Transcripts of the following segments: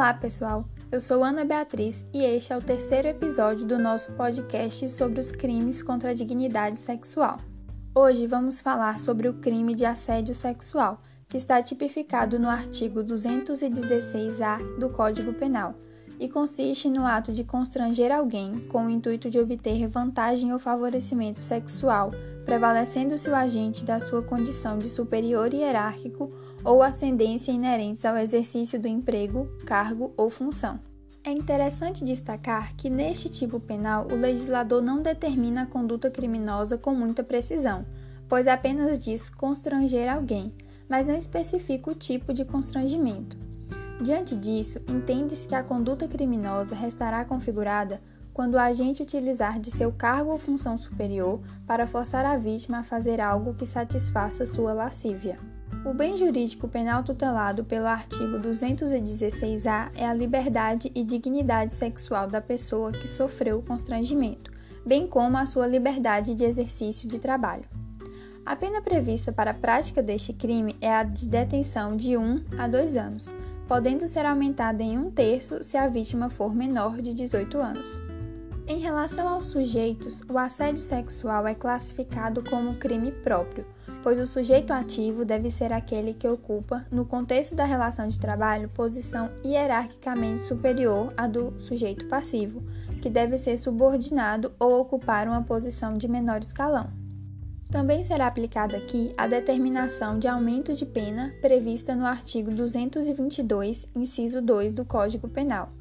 Olá, pessoal! Eu sou Ana Beatriz e este é o terceiro episódio do nosso podcast sobre os crimes contra a dignidade sexual. Hoje vamos falar sobre o crime de assédio sexual, que está tipificado no artigo 216-A do Código Penal e consiste no ato de constranger alguém com o intuito de obter vantagem ou favorecimento sexual, prevalecendo-se o agente da sua condição de superior hierárquico ou ascendência inerentes ao exercício do emprego, cargo ou função. É interessante destacar que, neste tipo penal, o legislador não determina a conduta criminosa com muita precisão, pois apenas diz constranger alguém, mas não especifica o tipo de constrangimento. Diante disso, entende-se que a conduta criminosa restará configurada quando o agente utilizar de seu cargo ou função superior para forçar a vítima a fazer algo que satisfaça sua lascívia. O bem jurídico penal tutelado pelo artigo 216-A é a liberdade e dignidade sexual da pessoa que sofreu o constrangimento, bem como a sua liberdade de exercício de trabalho. A pena prevista para a prática deste crime é a de detenção de 1 a 2 anos, podendo ser aumentada em um terço se a vítima for menor de 18 anos. Em relação aos sujeitos, o assédio sexual é classificado como crime próprio, pois o sujeito ativo deve ser aquele que ocupa, no contexto da relação de trabalho, posição hierarquicamente superior à do sujeito passivo, que deve ser subordinado ou ocupar uma posição de menor escalão. Também será aplicada aqui a determinação de aumento de pena prevista no artigo 222, inciso 2 do Código Penal.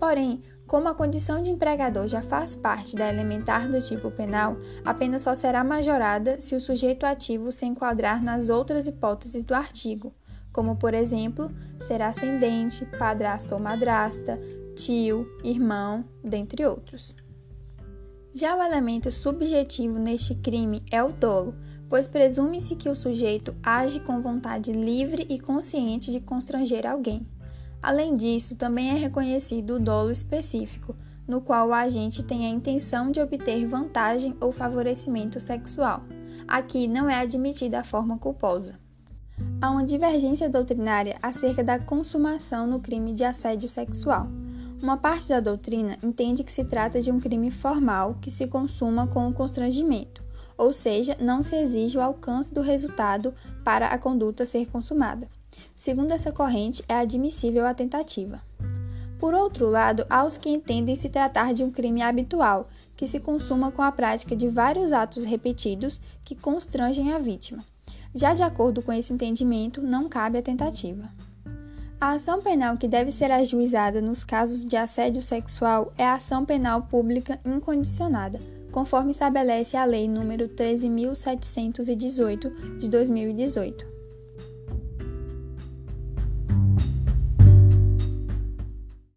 Porém, como a condição de empregador já faz parte da elementar do tipo penal, a pena só será majorada se o sujeito ativo se enquadrar nas outras hipóteses do artigo, como, por exemplo, ser ascendente, padrasto ou madrasta, tio, irmão, dentre outros. Já o elemento subjetivo neste crime é o dolo, pois presume-se que o sujeito age com vontade livre e consciente de constranger alguém. Além disso, também é reconhecido o dolo específico, no qual o agente tem a intenção de obter vantagem ou favorecimento sexual. Aqui não é admitida a forma culposa. Há uma divergência doutrinária acerca da consumação no crime de assédio sexual. Uma parte da doutrina entende que se trata de um crime formal que se consuma com o constrangimento, ou seja, não se exige o alcance do resultado para a conduta ser consumada. Segundo essa corrente, é admissível a tentativa. Por outro lado, há os que entendem se tratar de um crime habitual, que se consuma com a prática de vários atos repetidos que constrangem a vítima. Já de acordo com esse entendimento, não cabe a tentativa. A ação penal que deve ser ajuizada nos casos de assédio sexual é a ação penal pública incondicionada, conforme estabelece a Lei nº 13.718 de 2018.